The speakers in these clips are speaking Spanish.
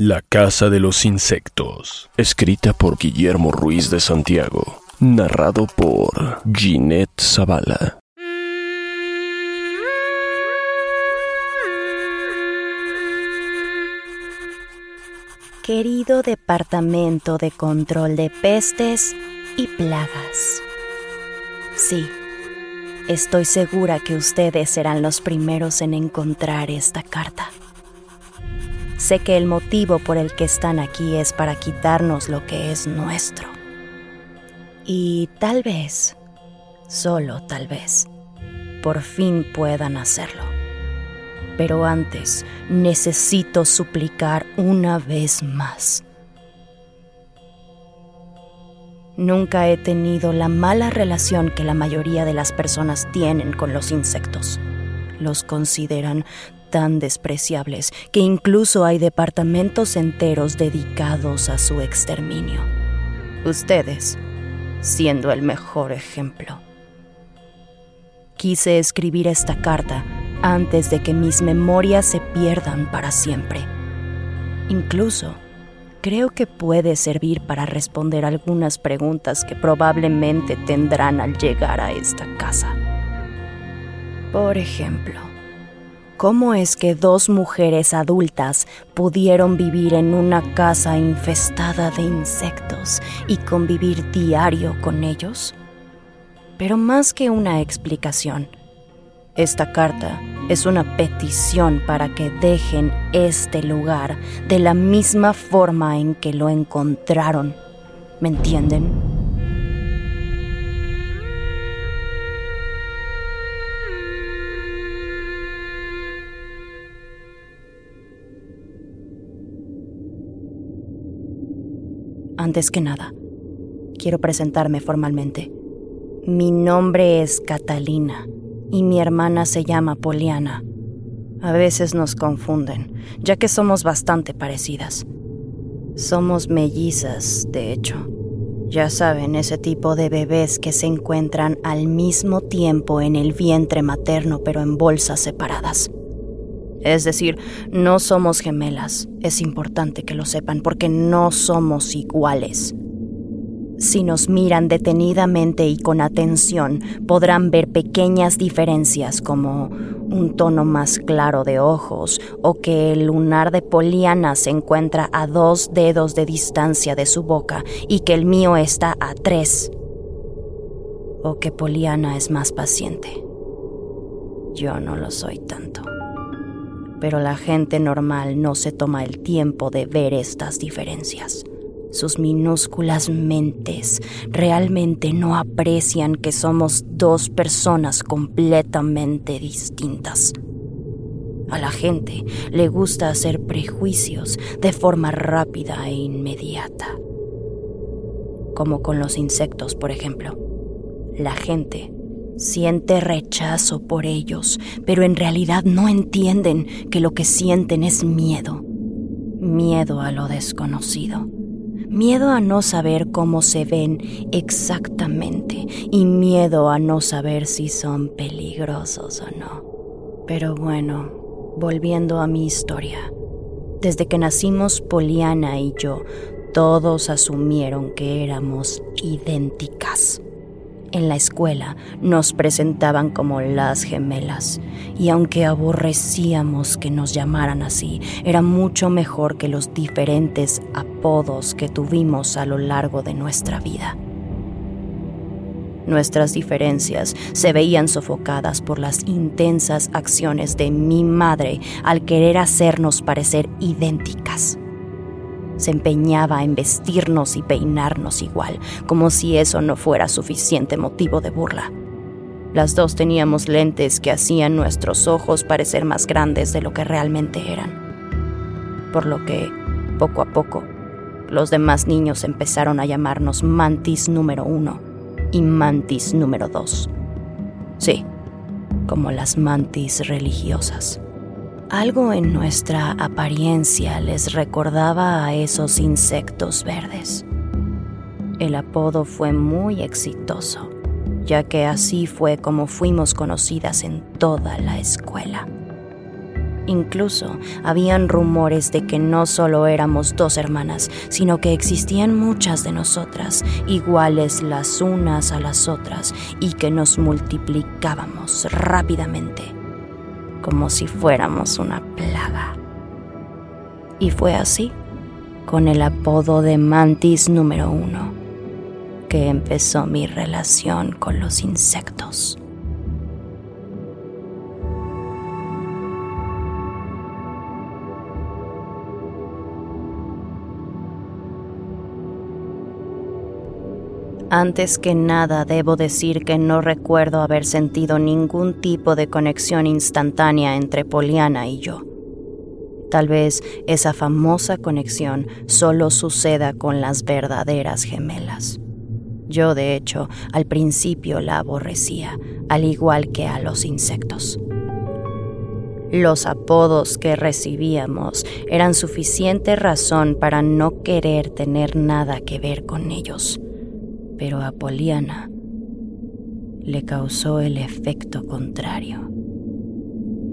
La Casa de los Insectos, escrita por Guillermo Ruiz de Santiago, narrado por Ginette Zavala. Querido Departamento de Control de Pestes y Plagas. Sí, estoy segura que ustedes serán los primeros en encontrar esta carta. Sé que el motivo por el que están aquí es para quitarnos lo que es nuestro. Y tal vez, solo tal vez, por fin puedan hacerlo. Pero antes necesito suplicar una vez más. Nunca he tenido la mala relación que la mayoría de las personas tienen con los insectos. Los consideran tan despreciables que incluso hay departamentos enteros dedicados a su exterminio. Ustedes, siendo el mejor ejemplo. Quise escribir esta carta antes de que mis memorias se pierdan para siempre. Incluso, creo que puede servir para responder algunas preguntas que probablemente tendrán al llegar a esta casa. Por ejemplo, ¿Cómo es que dos mujeres adultas pudieron vivir en una casa infestada de insectos y convivir diario con ellos? Pero más que una explicación, esta carta es una petición para que dejen este lugar de la misma forma en que lo encontraron. ¿Me entienden? Antes que nada, quiero presentarme formalmente. Mi nombre es Catalina y mi hermana se llama Poliana. A veces nos confunden, ya que somos bastante parecidas. Somos mellizas, de hecho. Ya saben, ese tipo de bebés que se encuentran al mismo tiempo en el vientre materno pero en bolsas separadas. Es decir, no somos gemelas. Es importante que lo sepan porque no somos iguales. Si nos miran detenidamente y con atención, podrán ver pequeñas diferencias como un tono más claro de ojos o que el lunar de Poliana se encuentra a dos dedos de distancia de su boca y que el mío está a tres. O que Poliana es más paciente. Yo no lo soy tanto pero la gente normal no se toma el tiempo de ver estas diferencias. Sus minúsculas mentes realmente no aprecian que somos dos personas completamente distintas. A la gente le gusta hacer prejuicios de forma rápida e inmediata. Como con los insectos, por ejemplo. La gente Siente rechazo por ellos, pero en realidad no entienden que lo que sienten es miedo. Miedo a lo desconocido. Miedo a no saber cómo se ven exactamente y miedo a no saber si son peligrosos o no. Pero bueno, volviendo a mi historia. Desde que nacimos Poliana y yo, todos asumieron que éramos idénticas. En la escuela nos presentaban como las gemelas, y aunque aborrecíamos que nos llamaran así, era mucho mejor que los diferentes apodos que tuvimos a lo largo de nuestra vida. Nuestras diferencias se veían sofocadas por las intensas acciones de mi madre al querer hacernos parecer idénticas se empeñaba en vestirnos y peinarnos igual, como si eso no fuera suficiente motivo de burla. Las dos teníamos lentes que hacían nuestros ojos parecer más grandes de lo que realmente eran. Por lo que, Poco a poco, los demás niños empezaron a llamarnos Mantis número uno y Mantis número dos. Sí, como las mantis religiosas. Algo en nuestra apariencia les recordaba a esos insectos verdes. El apodo fue muy exitoso, ya que así fue como fuimos conocidas en toda la escuela. Incluso habían rumores de que no solo éramos dos hermanas, sino que existían muchas de nosotras, iguales las unas a las otras, y que nos multiplicábamos rápidamente, como si fuéramos una plaga. Y fue así, con el apodo de Mantis número uno, que empezó mi relación con los insectos. Antes que nada debo decir que no recuerdo haber sentido ningún tipo de conexión instantánea entre Poliana y yo. Tal vez esa famosa conexión solo suceda con las verdaderas gemelas. Yo, de hecho, al principio la aborrecía, al igual que a los insectos. Los apodos que recibíamos eran suficiente razón para no querer tener nada que ver con ellos pero a Poliana le causó el efecto contrario.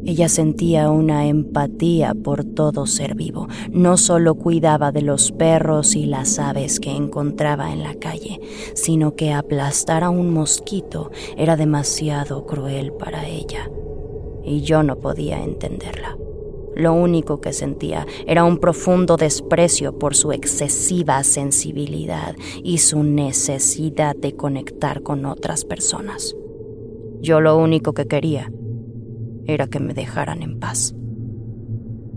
Ella sentía una empatía por todo ser vivo. No solo cuidaba de los perros y las aves que encontraba en la calle, sino que aplastar a un mosquito era demasiado cruel para ella. Y yo no podía entenderla. Lo único que sentía era un profundo desprecio por su excesiva sensibilidad y su necesidad de conectar con otras personas. Yo lo único que quería era que me dejaran en paz.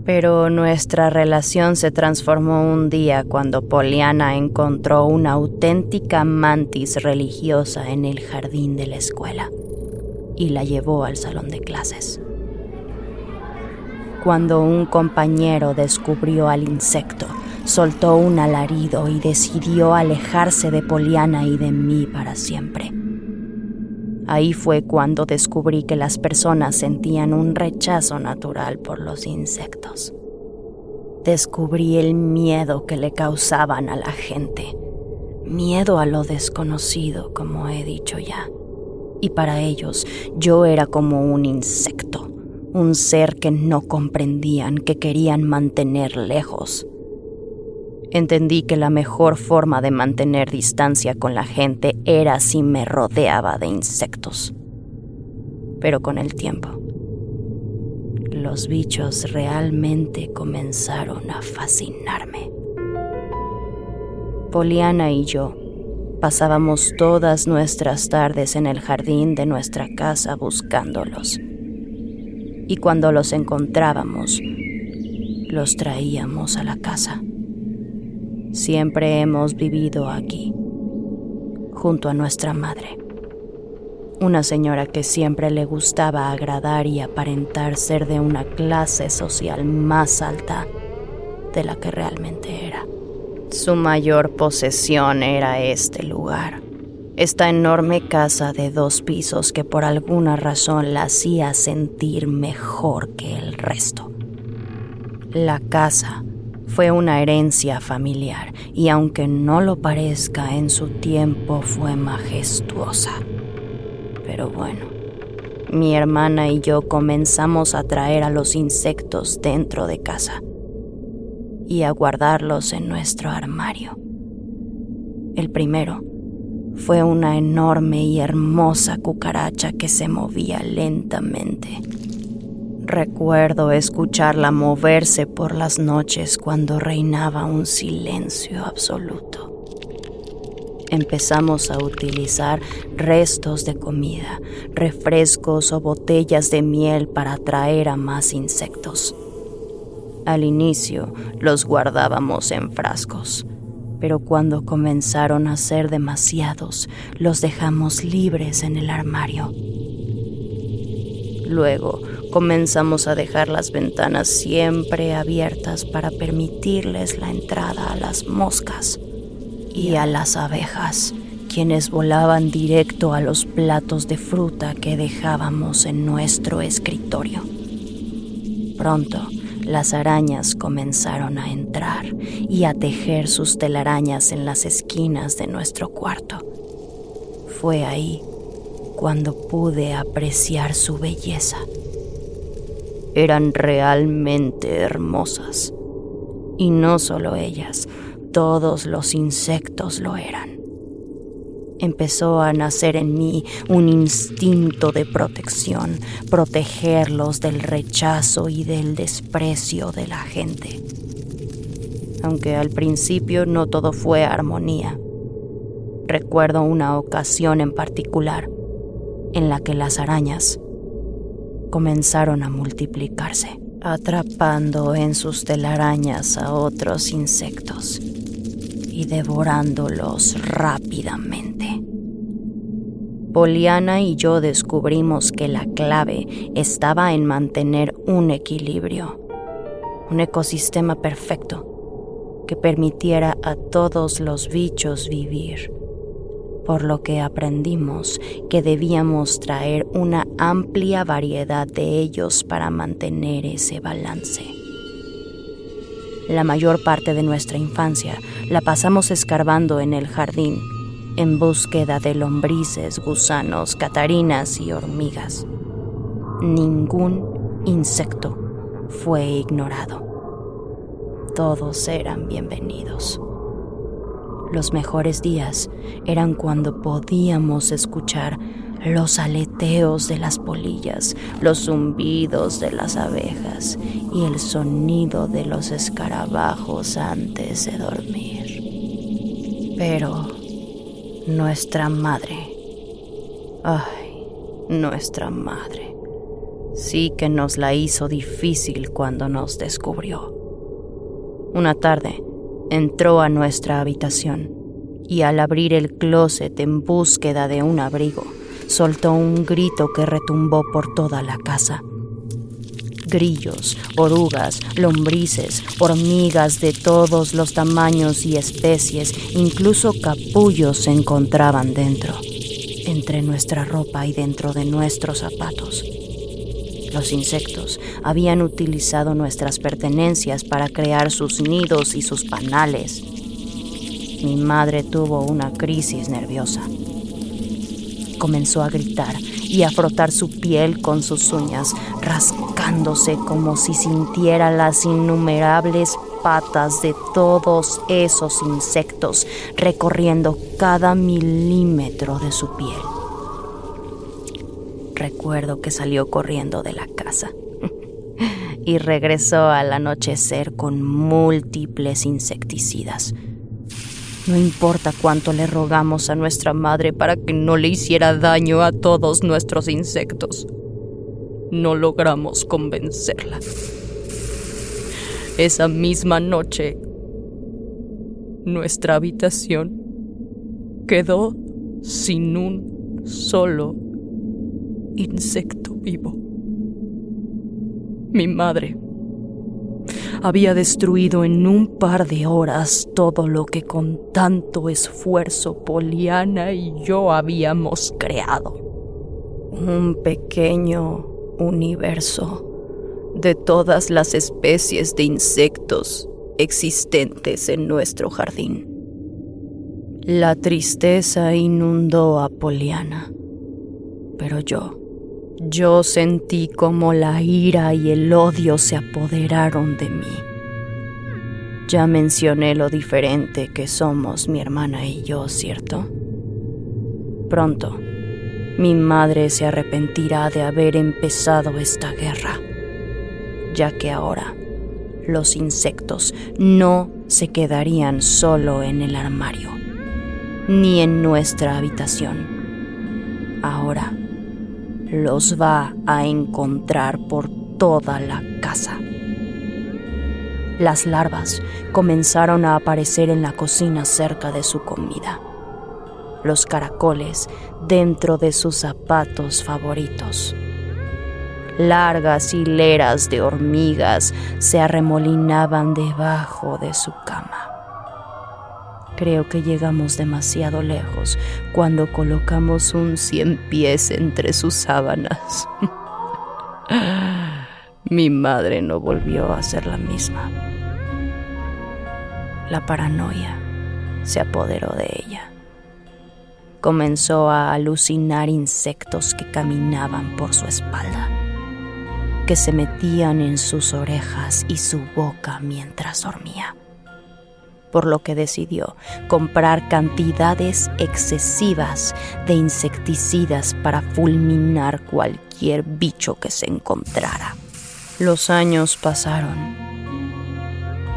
Pero nuestra relación se transformó un día cuando Poliana encontró una auténtica mantis religiosa en el jardín de la escuela y la llevó al salón de clases cuando un compañero descubrió al insecto, soltó un alarido y decidió alejarse de Poliana y de mí para siempre. Ahí fue cuando descubrí que las personas sentían un rechazo natural por los insectos. Descubrí el miedo que le causaban a la gente, miedo a lo desconocido, como he dicho ya. Y para ellos yo era como un insecto un ser que no comprendían, que querían mantener lejos. Entendí que la mejor forma de mantener distancia con la gente era si me rodeaba de insectos. Pero con el tiempo, los bichos realmente comenzaron a fascinarme. Poliana y yo pasábamos todas nuestras tardes en el jardín de nuestra casa buscándolos y cuando los encontrábamos, los traíamos a la casa. Siempre hemos vivido aquí, junto a nuestra madre. Una señora que siempre le gustaba agradar y aparentar ser de una clase social más alta de la que realmente era. Su mayor posesión era este lugar esta enorme casa de dos pisos que por alguna razón la hacía sentir mejor que el resto. La casa fue una herencia familiar y aunque no lo parezca, en su tiempo fue majestuosa. Pero bueno, mi hermana y yo comenzamos a traer a los insectos dentro de casa y a guardarlos en nuestro armario. El primero fue una enorme y hermosa cucaracha que se movía lentamente. Recuerdo escucharla moverse por las noches cuando reinaba un silencio absoluto. Empezamos a utilizar restos de comida, refrescos o botellas de miel para atraer a más insectos. Al inicio los guardábamos en frascos pero cuando comenzaron a ser demasiados, los dejamos libres en el armario. Luego, comenzamos a dejar las ventanas siempre abiertas para permitirles la entrada a las moscas y a las abejas, quienes volaban directo a los platos de fruta que dejábamos en nuestro escritorio. Pronto, las arañas comenzaron a entrar y a tejer sus telarañas en las esquinas de nuestro cuarto. Fue ahí cuando pude apreciar su belleza. Eran realmente hermosas. Y no solo ellas, todos los insectos lo eran. Empezó a nacer en mí un instinto de protección, protegerlos del rechazo y del desprecio de la gente. Aunque al principio no todo fue armonía. Recuerdo una ocasión en particular en la que las arañas comenzaron a multiplicarse, atrapando en sus telarañas a otros insectos y devorándolos rápidamente. Poliana y yo descubrimos que la clave estaba en mantener un equilibrio, un ecosistema perfecto que permitiera a todos los bichos vivir por lo que aprendimos que debíamos traer una amplia variedad de ellos para mantener ese balance. La mayor parte de nuestra infancia la pasamos escarbando en el jardín, en búsqueda de lombrices, gusanos, catarinas y hormigas. Ningún insecto fue ignorado. Todos eran bienvenidos. Los mejores días eran cuando podíamos escuchar los aleteos de las polillas, los zumbidos de las abejas y el sonido de los escarabajos antes de dormir. Pero nuestra madre, ay, nuestra madre, sí que nos la hizo difícil cuando nos descubrió. Una tarde, entró a nuestra habitación y al abrir el closet en búsqueda de un abrigo, soltó un grito que retumbó por toda la casa. Grillos, orugas, lombrices, hormigas de todos los tamaños y especies, incluso capullos se encontraban dentro, entre nuestra ropa y dentro de nuestros zapatos. Los insectos habían utilizado nuestras pertenencias para crear sus nidos y sus panales. Mi madre tuvo una crisis nerviosa. Comenzó a gritar y a frotar su piel con sus uñas, rascándose como si sintiera las innumerables patas de todos esos insectos recorriendo cada milímetro de su piel. Recuerdo que salió corriendo de la casa y regresó al anochecer con múltiples insecticidas. No importa cuánto le rogamos a nuestra madre para que no le hiciera daño a todos nuestros insectos. No logramos convencerla. Esa misma noche, nuestra habitación quedó sin un solo insecto vivo. Mi madre había destruido en un par de horas todo lo que con tanto esfuerzo Poliana y yo habíamos creado. Un pequeño universo de todas las especies de insectos existentes en nuestro jardín. La tristeza inundó a Poliana, pero yo yo sentí como la ira y el odio se apoderaron de mí. Ya mencioné lo diferente que somos mi hermana y yo, ¿cierto? Pronto, mi madre se arrepentirá de haber empezado esta guerra, ya que ahora los insectos no se quedarían solo en el armario, ni en nuestra habitación. Ahora, los va a encontrar por toda la casa. Las larvas comenzaron a aparecer en la cocina cerca de su comida. Los caracoles dentro de sus zapatos favoritos. Largas hileras de hormigas se arremolinaban debajo de su cama. Creo que llegamos demasiado lejos cuando colocamos un cien pies entre sus sábanas. Mi madre no volvió a ser la misma. La paranoia se apoderó de ella. Comenzó a alucinar insectos que caminaban por su espalda, que se metían en sus orejas y su boca mientras dormía por lo que decidió comprar cantidades excesivas de insecticidas para fulminar cualquier bicho que se encontrara. Los años pasaron.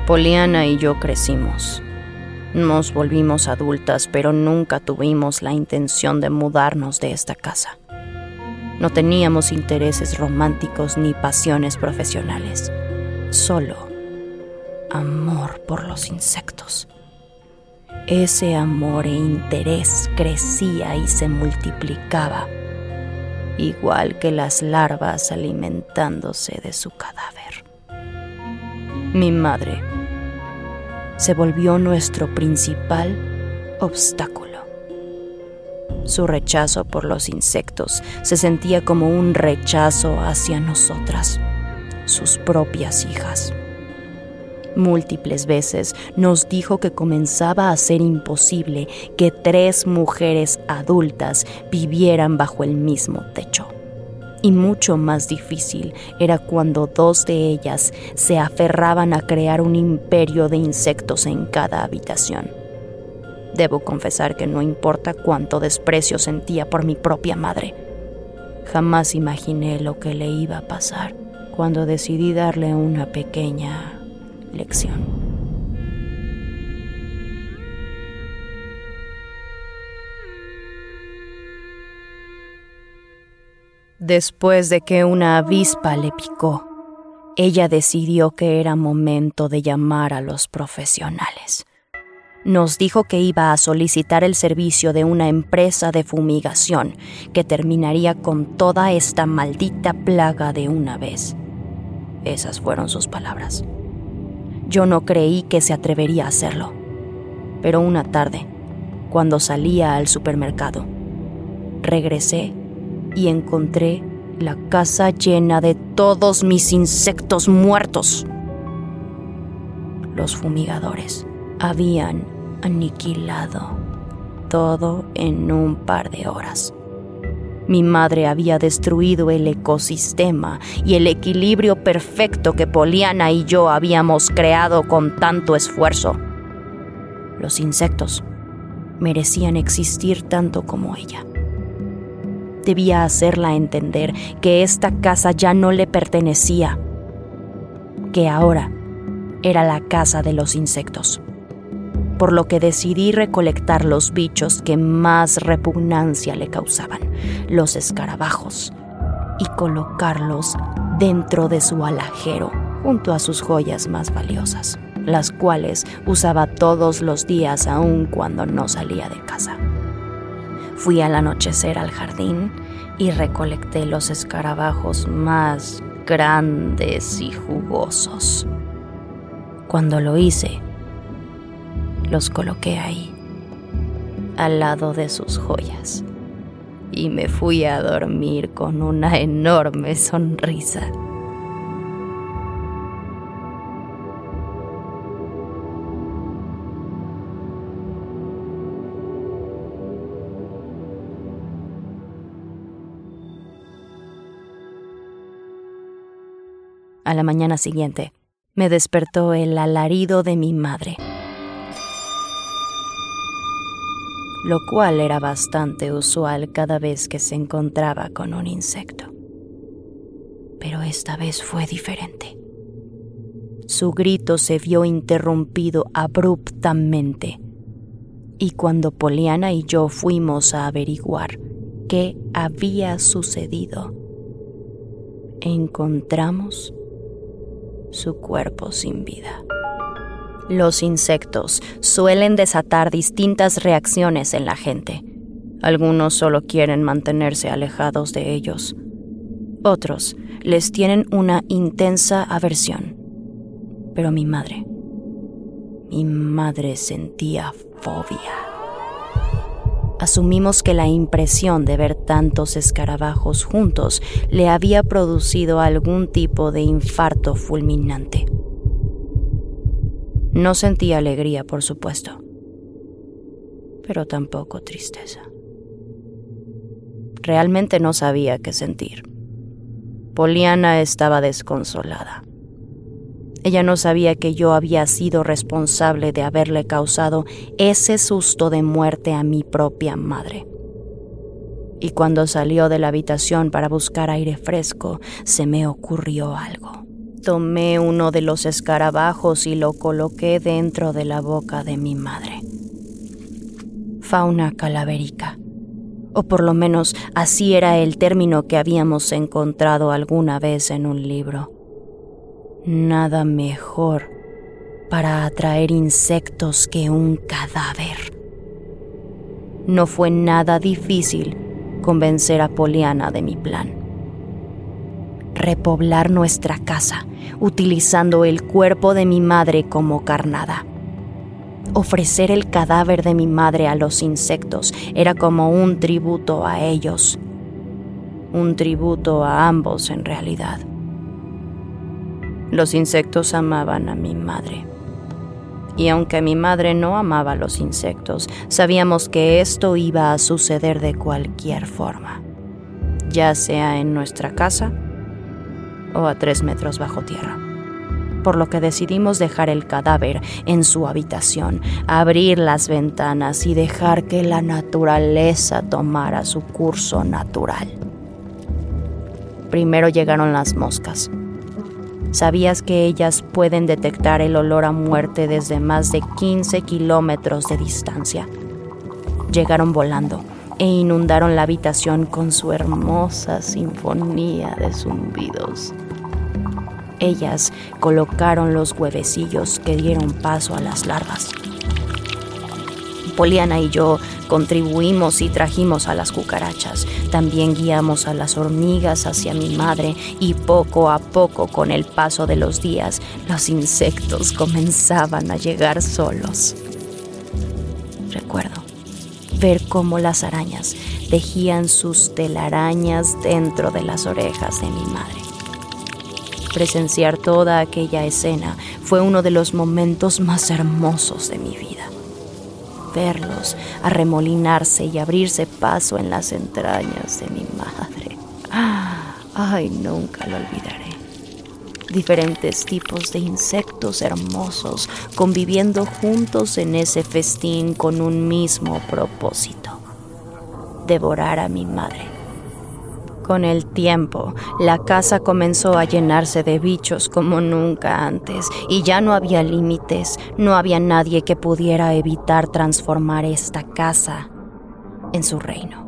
Poliana y yo crecimos. Nos volvimos adultas, pero nunca tuvimos la intención de mudarnos de esta casa. No teníamos intereses románticos ni pasiones profesionales. Solo amor por los insectos. Ese amor e interés crecía y se multiplicaba, igual que las larvas alimentándose de su cadáver. Mi madre se volvió nuestro principal obstáculo. Su rechazo por los insectos se sentía como un rechazo hacia nosotras, sus propias hijas. Múltiples veces nos dijo que comenzaba a ser imposible que tres mujeres adultas vivieran bajo el mismo techo. Y mucho más difícil era cuando dos de ellas se aferraban a crear un imperio de insectos en cada habitación. Debo confesar que no importa cuánto desprecio sentía por mi propia madre, jamás imaginé lo que le iba a pasar cuando decidí darle una pequeña lección. Después de que una avispa le picó, ella decidió que era momento de llamar a los profesionales. Nos dijo que iba a solicitar el servicio de una empresa de fumigación que terminaría con toda esta maldita plaga de una vez. Esas fueron sus palabras. Yo no creí que se atrevería a hacerlo. Pero una tarde, cuando salía al supermercado, regresé y encontré la casa llena de todos mis insectos muertos. Los fumigadores habían aniquilado todo en un par de horas. Mi madre había destruido el ecosistema y el equilibrio perfecto que Poliana y yo habíamos creado con tanto esfuerzo. Los insectos merecían existir tanto como ella. Debía hacerla entender que esta casa ya no le pertenecía, que ahora era la casa de los insectos por lo que decidí recolectar los bichos que más repugnancia le causaban, los escarabajos, y colocarlos dentro de su alajero junto a sus joyas más valiosas, las cuales usaba todos los días aun cuando no salía de casa. Fui al anochecer al jardín y recolecté los escarabajos más grandes y jugosos. Cuando lo hice, los coloqué ahí, al lado de sus joyas, y me fui a dormir con una enorme sonrisa. A la mañana siguiente, me despertó el alarido de mi madre. Lo cual era bastante usual cada vez que se encontraba con un insecto. Pero esta vez fue diferente. Su grito se vio interrumpido abruptamente, y cuando Poliana y yo fuimos a averiguar qué había sucedido, encontramos su cuerpo sin vida. Los insectos suelen desatar distintas reacciones en la gente. Algunos solo quieren mantenerse alejados de ellos. Otros les tienen una intensa aversión. Pero mi madre, mi madre sentía fobia. Asumimos que la impresión de ver tantos escarabajos juntos le había producido algún tipo de infarto fulminante. No sentía alegría, por supuesto, pero tampoco tristeza. Realmente no sabía qué sentir. Poliana estaba desconsolada. Ella no sabía que yo había sido responsable de haberle causado ese susto de muerte a mi propia madre. Y cuando salió de la habitación para buscar aire fresco, se me ocurrió algo. Tomé uno de los escarabajos y lo coloqué dentro de la boca de mi madre. Fauna calaverica o por lo menos así era el término que habíamos encontrado alguna vez en un libro. Nada mejor para atraer insectos que un cadáver. No fue nada difícil convencer a Poliana de mi plan. Repoblar nuestra casa utilizando el cuerpo de mi madre como carnada ofrecer el cadáver de mi madre a los insectos era como un tributo a ellos, un tributo a ambos en realidad. Los insectos amaban a mi madre. Y aunque mi madre no amaba a los insectos, sabíamos que esto iba a suceder de cualquier forma, ya sea en nuestra casa o a tres metros bajo tierra por lo que decidimos dejar el cadáver en su habitación, abrir las ventanas y dejar que la naturaleza tomara su curso natural. Primero llegaron las moscas. ¿Sabías que ellas pueden detectar el olor a muerte desde más de 15 kilómetros de distancia? Llegaron volando e inundaron la habitación con su hermosa sinfonía de zumbidos. Ellas colocaron los huevecillos que dieron paso a las larvas. Poliana y yo contribuimos y trajimos a las cucarachas. También guiamos a las hormigas hacia mi madre y poco a poco, con el paso de los días, los insectos comenzaban a llegar solos. Recuerdo ver cómo las arañas tejían sus telarañas dentro de las orejas de mi madre. Presenciar toda aquella escena fue uno de los momentos más hermosos de mi vida. Verlos arremolinarse y abrirse paso en las entrañas de mi madre. Ay, nunca lo olvidaré. Diferentes tipos de insectos hermosos conviviendo juntos en ese festín con un mismo propósito. Devorar a mi madre con el tiempo, la casa comenzó a llenarse de bichos como nunca antes y ya no había límites, no había nadie que pudiera evitar transformar esta casa en su reino.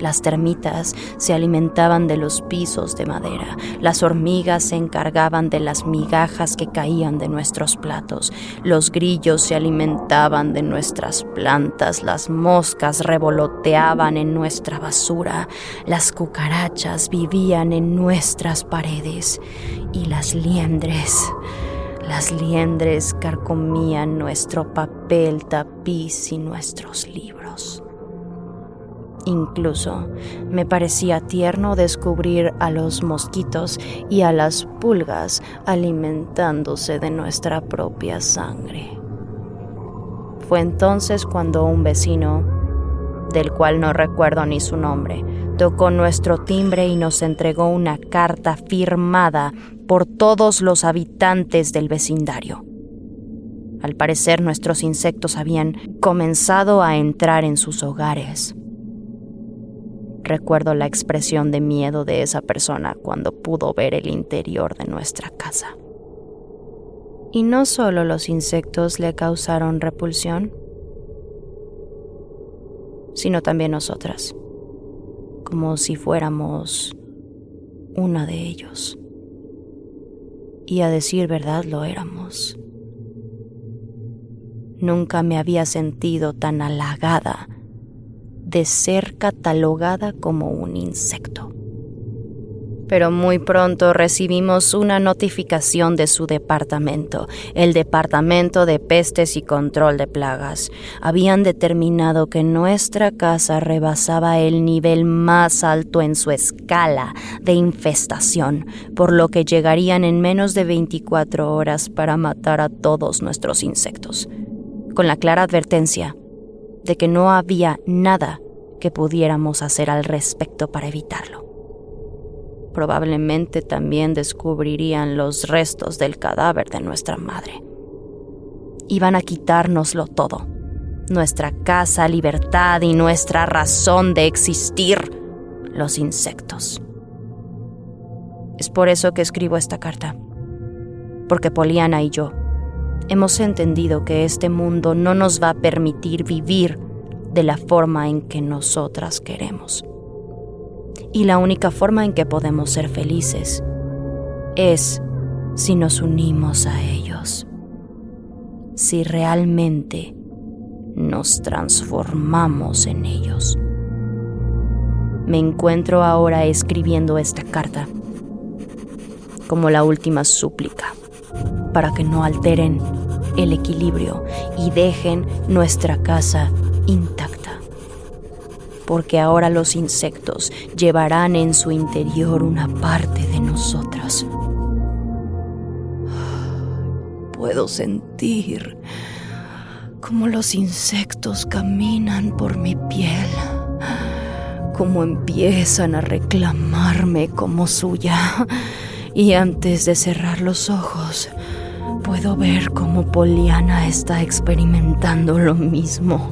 Las termitas se alimentaban de los pisos de madera, las hormigas se encargaban de las migajas que caían de nuestros platos, los grillos se alimentaban de nuestras plantas, las moscas revoloteaban en nuestra basura, las cucarachas vivían en nuestras paredes. Y las liendres... Las liendres carcomían nuestro papel, tapiz y nuestros libros. Incluso me parecía tierno descubrir a los mosquitos y a las pulgas alimentándose de nuestra propia sangre. Fue entonces cuando un vecino, del cual no recuerdo ni su nombre, tocó nuestro timbre y nos entregó una carta firmada por todos los habitantes del vecindario. Al parecer nuestros insectos habían comenzado a entrar en sus hogares. Recuerdo la expresión de miedo de esa persona cuando pudo ver el interior de nuestra casa. Y no solo los insectos le causaron repulsión, sino también nosotras, como si fuéramos una de ellos. Y a decir verdad lo éramos. Nunca me había sentido tan halagada de ser catalogada como un insecto. pero muy pronto recibimos una notificación de su departamento, el Departamento de Pestes y Control de Plagas. Habían determinado que nuestra casa rebasaba el nivel más alto en su escala de infestación, por lo que llegarían en menos de 24 horas para matar a todos nuestros insectos, con la clara advertencia de que no había nada que pudiéramos hacer al respecto para evitarlo probablemente también descubrirían los restos del cadáver de nuestra madre. Iban a quitárnoslo todo, nuestra casa, libertad y nuestra razón de existir, los insectos. Es por eso que escribo esta carta, porque Poliana y yo hemos entendido que este mundo no nos va a permitir vivir de la forma en que nosotras queremos. Y la única forma en que podemos ser felices es si nos unimos a ellos, si realmente nos transformamos en ellos. Me encuentro ahora escribiendo esta carta como la última súplica para que no alteren el equilibrio y dejen nuestra casa intacta porque ahora los insectos llevarán en su interior una parte de nosotras. Puedo sentir cómo los insectos caminan por mi piel, cómo empiezan a reclamarme como suya. Y antes de cerrar los ojos, puedo ver cómo Poliana está experimentando lo mismo.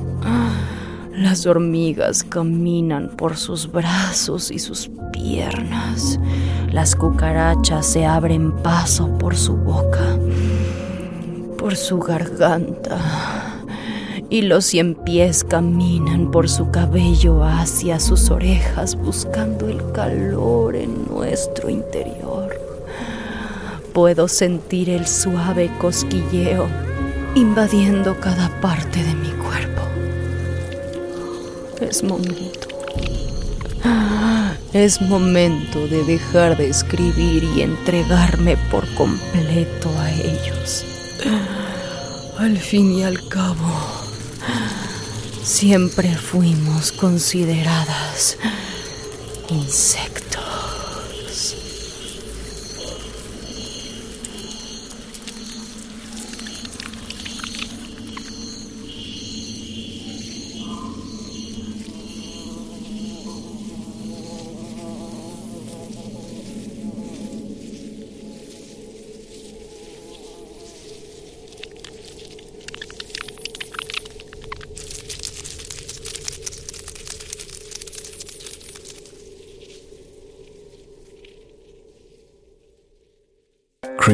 Las hormigas caminan por sus brazos y sus piernas. Las cucarachas se abren paso por su boca, por su garganta. Y los cien pies caminan por su cabello hacia sus orejas buscando el calor en nuestro interior. Puedo sentir el suave cosquilleo invadiendo cada parte de mi cuerpo. Es momento. Es momento de dejar de escribir y entregarme por completo a ellos. Al fin y al cabo, siempre fuimos consideradas insectos.